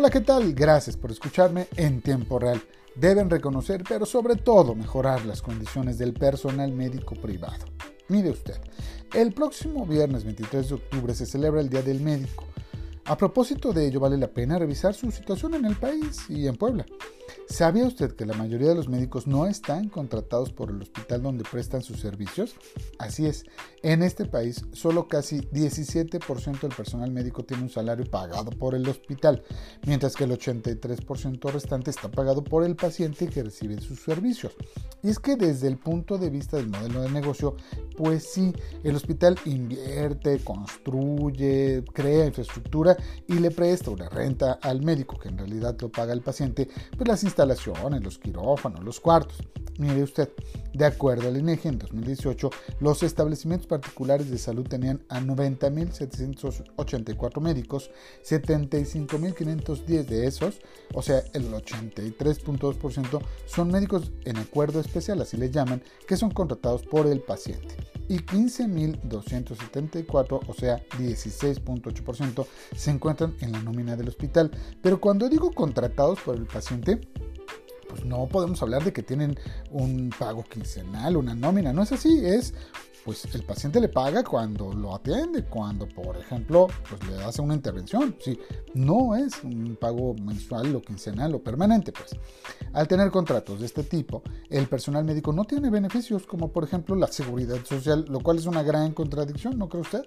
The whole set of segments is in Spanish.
Hola, ¿qué tal? Gracias por escucharme en tiempo real. Deben reconocer, pero sobre todo mejorar las condiciones del personal médico privado. Mire usted, el próximo viernes 23 de octubre se celebra el Día del Médico. A propósito de ello, vale la pena revisar su situación en el país y en Puebla. ¿Sabía usted que la mayoría de los médicos no están contratados por el hospital donde prestan sus servicios? Así es, en este país solo casi 17% del personal médico tiene un salario pagado por el hospital, mientras que el 83% restante está pagado por el paciente que recibe sus servicios. Y es que desde el punto de vista del modelo de negocio, pues sí, el hospital invierte, construye, crea infraestructura y le presta una renta al médico, que en realidad lo paga el paciente, pues las instalaciones, los quirófanos, los cuartos. Mire usted, de acuerdo al INEGI, en 2018 los establecimientos particulares de salud tenían a 90.784 médicos, 75.510 de esos, o sea, el 83.2% son médicos en acuerdo especial, así les llaman, que son contratados por el paciente. Y 15.274, o sea, 16.8%, se encuentran en la nómina del hospital. Pero cuando digo contratados por el paciente, pues no podemos hablar de que tienen un pago quincenal, una nómina, no es así, es pues el paciente le paga cuando lo atiende, cuando por ejemplo pues le hace una intervención, sí, no es un pago mensual o quincenal o permanente, pues. Al tener contratos de este tipo, el personal médico no tiene beneficios como por ejemplo la seguridad social, lo cual es una gran contradicción, ¿no cree usted?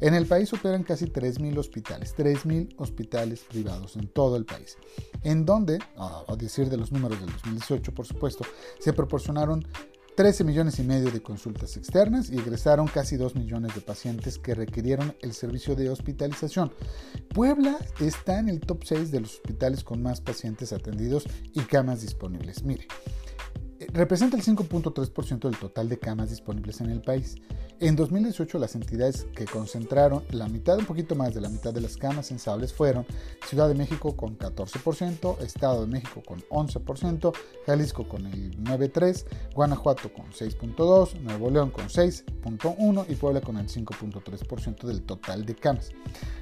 En el país operan casi 3.000 hospitales, 3.000 hospitales privados en todo el país, en donde, a decir de los números del 2018 por supuesto, se proporcionaron 13 millones y medio de consultas externas y egresaron casi 2 millones de pacientes que requirieron el servicio de hospitalización. Puebla está en el top 6 de los hospitales con más pacientes atendidos y camas disponibles. Mire, representa el 5.3% del total de camas disponibles en el país. En 2018 las entidades que concentraron la mitad, un poquito más de la mitad de las camas sensables fueron Ciudad de México con 14%, Estado de México con 11%, Jalisco con el 9.3%, Guanajuato con 6.2%, Nuevo León con 6.1% y Puebla con el 5.3% del total de camas.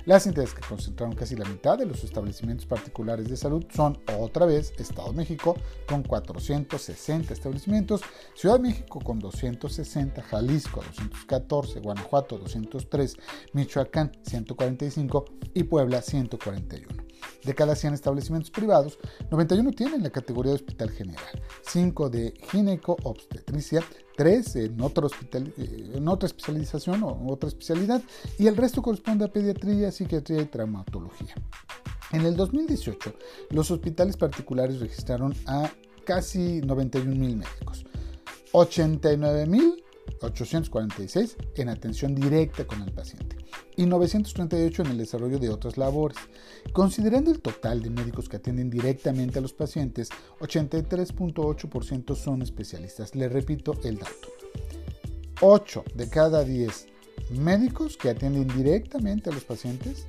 Las entidades que concentraron casi la mitad de los establecimientos particulares de salud son otra vez Estado de México con 460 establecimientos, Ciudad de México con 260, Jalisco 200 14, Guanajuato 203, Michoacán 145 y Puebla 141. De cada 100 establecimientos privados, 91 tienen la categoría de hospital general, 5 de gineco-obstetricia, 3 en, otro hospital, eh, en otra especialización o otra especialidad y el resto corresponde a pediatría, psiquiatría y traumatología. En el 2018, los hospitales particulares registraron a casi 91 mil médicos, 89 mil 846 en atención directa con el paciente y 938 en el desarrollo de otras labores. Considerando el total de médicos que atienden directamente a los pacientes, 83.8% son especialistas. Le repito el dato. 8 de cada 10 médicos que atienden directamente a los pacientes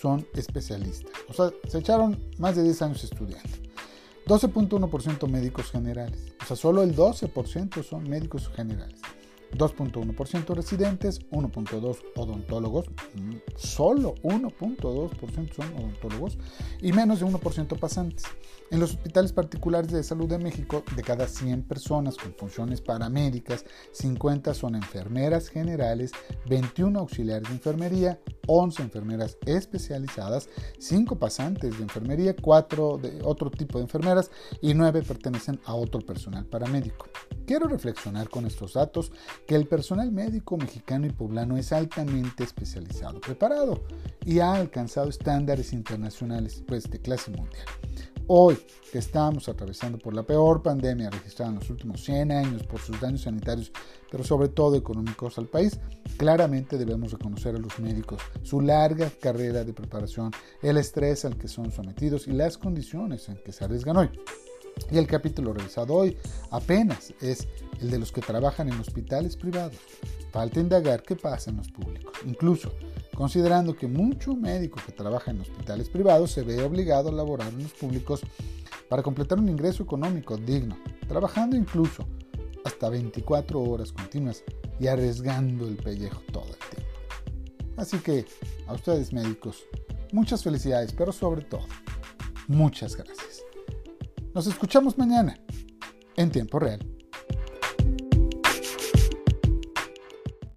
son especialistas. O sea, se echaron más de 10 años estudiando. 12.1% médicos generales. O sea, solo el 12% son médicos generales. 2.1% residentes, 1.2 odontólogos, mm, solo 1.2% son odontólogos y menos de 1% pasantes. En los hospitales particulares de salud de México, de cada 100 personas con funciones paramédicas, 50 son enfermeras generales, 21 auxiliares de enfermería, 11 enfermeras especializadas, 5 pasantes de enfermería, 4 de otro tipo de enfermeras y 9 pertenecen a otro personal paramédico. Quiero reflexionar con estos datos que el personal médico mexicano y poblano es altamente especializado, preparado y ha alcanzado estándares internacionales pues, de clase mundial. Hoy, que estamos atravesando por la peor pandemia registrada en los últimos 100 años por sus daños sanitarios, pero sobre todo económicos al país, claramente debemos reconocer a los médicos su larga carrera de preparación, el estrés al que son sometidos y las condiciones en que se arriesgan hoy. Y el capítulo revisado hoy apenas es el de los que trabajan en hospitales privados. Falta indagar qué pasa en los públicos. Incluso, considerando que mucho médico que trabaja en hospitales privados se ve obligado a laborar en los públicos para completar un ingreso económico digno, trabajando incluso hasta 24 horas continuas y arriesgando el pellejo todo el tiempo. Así que a ustedes médicos, muchas felicidades, pero sobre todo, Muchas gracias. Nos escuchamos mañana en tiempo real.